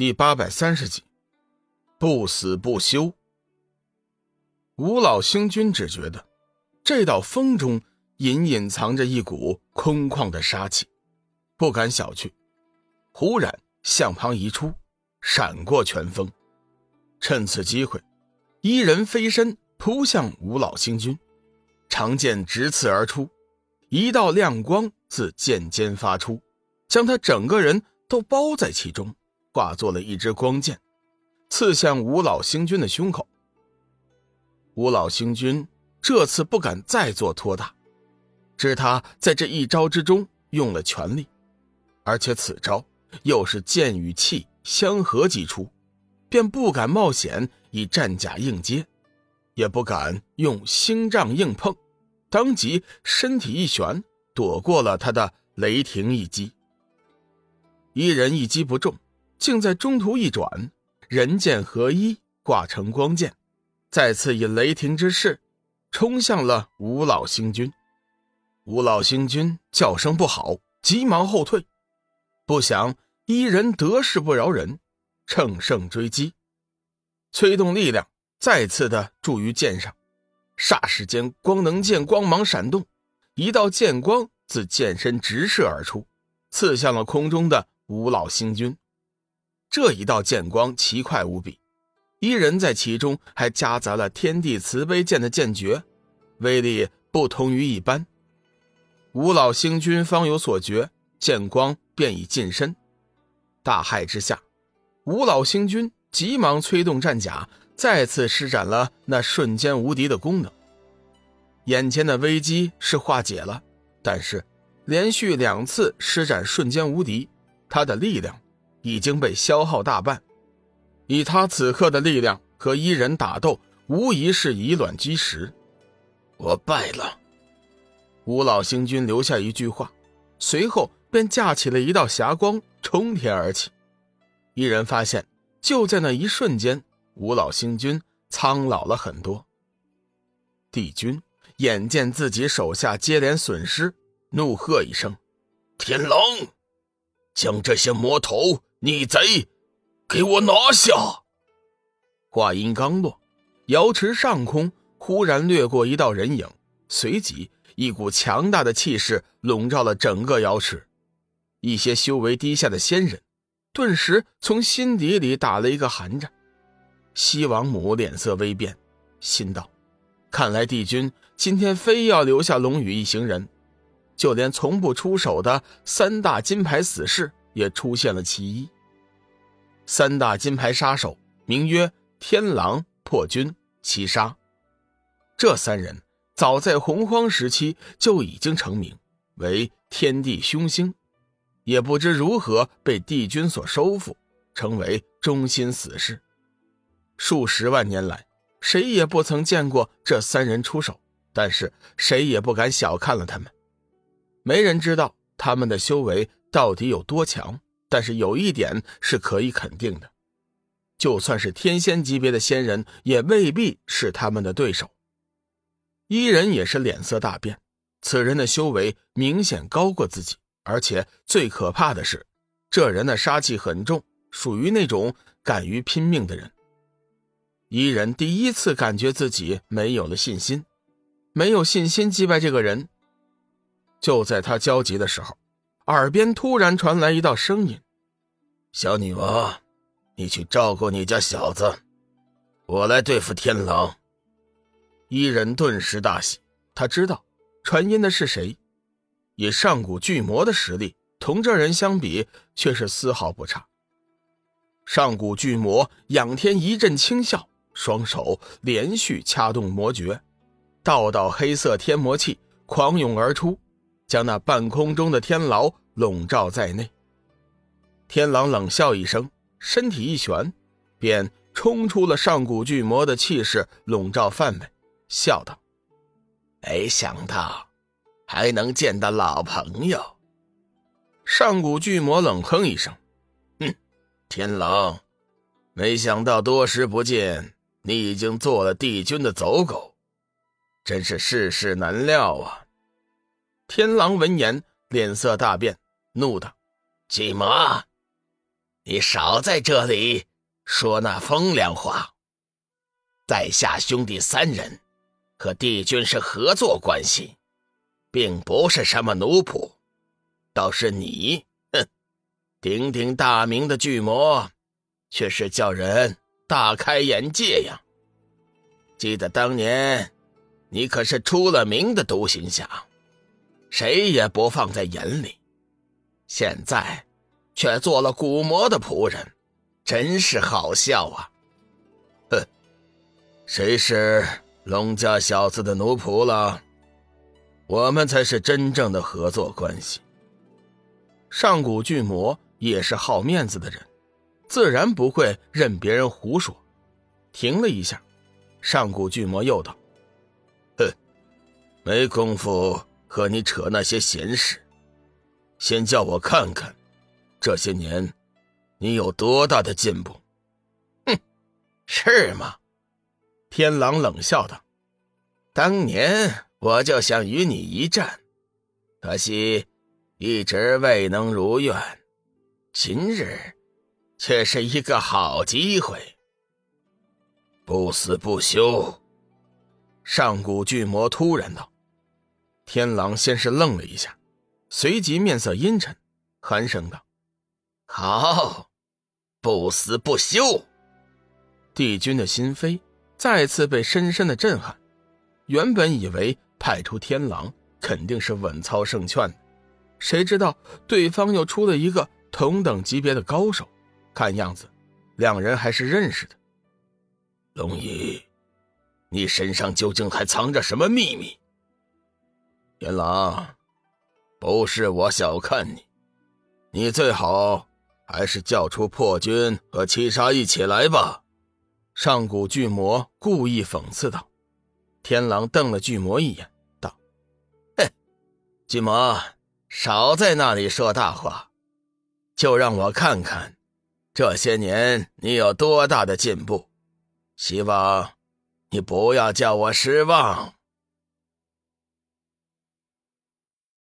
第八百三十集，不死不休。吴老星君只觉得这道风中隐隐藏着一股空旷的杀气，不敢小觑。忽然向旁移出，闪过拳风，趁此机会，一人飞身扑向吴老星君，长剑直刺而出，一道亮光自剑尖发出，将他整个人都包在其中。化作了一支光剑，刺向吴老星君的胸口。吴老星君这次不敢再做托大，知他在这一招之中用了全力，而且此招又是剑与气相合击出，便不敢冒险以战甲硬接，也不敢用星杖硬碰，当即身体一旋，躲过了他的雷霆一击。一人一击不中。竟在中途一转，人剑合一，化成光剑，再次以雷霆之势冲向了吴老星君。吴老星君叫声不好，急忙后退。不想伊人得势不饶人，乘胜追击，催动力量再次的注于剑上。霎时间，光能剑光芒闪动，一道剑光自剑身直射而出，刺向了空中的吴老星君。这一道剑光奇快无比，一人在其中还夹杂了天地慈悲剑的剑诀，威力不同于一般。吴老星君方有所觉，剑光便已近身。大骇之下，吴老星君急忙催动战甲，再次施展了那瞬间无敌的功能。眼前的危机是化解了，但是连续两次施展瞬间无敌，他的力量。已经被消耗大半，以他此刻的力量和伊人打斗，无疑是以卵击石。我败了。五老星君留下一句话，随后便架起了一道霞光，冲天而起。伊人发现，就在那一瞬间，五老星君苍老了很多。帝君眼见自己手下接连损失，怒喝一声：“天狼，将这些魔头！”逆贼，给我拿下！话音刚落，瑶池上空忽然掠过一道人影，随即一股强大的气势笼罩了整个瑶池。一些修为低下的仙人，顿时从心底里打了一个寒战。西王母脸色微变，心道：看来帝君今天非要留下龙宇一行人，就连从不出手的三大金牌死士。也出现了其一。三大金牌杀手名曰天狼、破军、七杀，这三人早在洪荒时期就已经成名，为天地凶星，也不知如何被帝君所收复，成为忠心死士。数十万年来，谁也不曾见过这三人出手，但是谁也不敢小看了他们。没人知道他们的修为。到底有多强？但是有一点是可以肯定的，就算是天仙级别的仙人，也未必是他们的对手。伊人也是脸色大变，此人的修为明显高过自己，而且最可怕的是，这人的杀气很重，属于那种敢于拼命的人。伊人第一次感觉自己没有了信心，没有信心击败这个人。就在他焦急的时候。耳边突然传来一道声音：“小女娃，你去照顾你家小子，我来对付天狼。”伊人顿时大喜，他知道传音的是谁。以上古巨魔的实力，同这人相比却是丝毫不差。上古巨魔仰天一阵轻笑，双手连续掐动魔诀，道道黑色天魔气狂涌而出。将那半空中的天牢笼罩在内。天狼冷笑一声，身体一旋，便冲出了上古巨魔的气势笼罩范围，笑道：“没想到还能见到老朋友。”上古巨魔冷哼一声：“哼，天狼，没想到多时不见，你已经做了帝君的走狗，真是世事难料啊！”天狼闻言，脸色大变，怒道：“鸡毛！你少在这里说那风凉话。在下兄弟三人和帝君是合作关系，并不是什么奴仆。倒是你，哼，鼎鼎大名的巨魔，却是叫人大开眼界呀！记得当年，你可是出了名的独行侠，谁也不放在眼里。现在，却做了古魔的仆人，真是好笑啊！哼，谁是龙家小子的奴仆了？我们才是真正的合作关系。上古巨魔也是好面子的人，自然不会任别人胡说。停了一下，上古巨魔又道：“哼，没功夫和你扯那些闲事，先叫我看看，这些年你有多大的进步。”哼，是吗？天狼冷笑道：“当年我就想与你一战，可惜……”一直未能如愿，今日却是一个好机会。不死不休！上古巨魔突然道。天狼先是愣了一下，随即面色阴沉，寒声道：“好，不死不休！”帝君的心扉再次被深深的震撼。原本以为派出天狼肯定是稳操胜券的。谁知道对方又出了一个同等级别的高手，看样子两人还是认识的。龙一，你身上究竟还藏着什么秘密？元朗，不是我小看你，你最好还是叫出破军和七杀一起来吧。上古巨魔故意讽刺道。天狼瞪了巨魔一眼，道：“哼，巨魔。”少在那里说大话，就让我看看，这些年你有多大的进步。希望你不要叫我失望。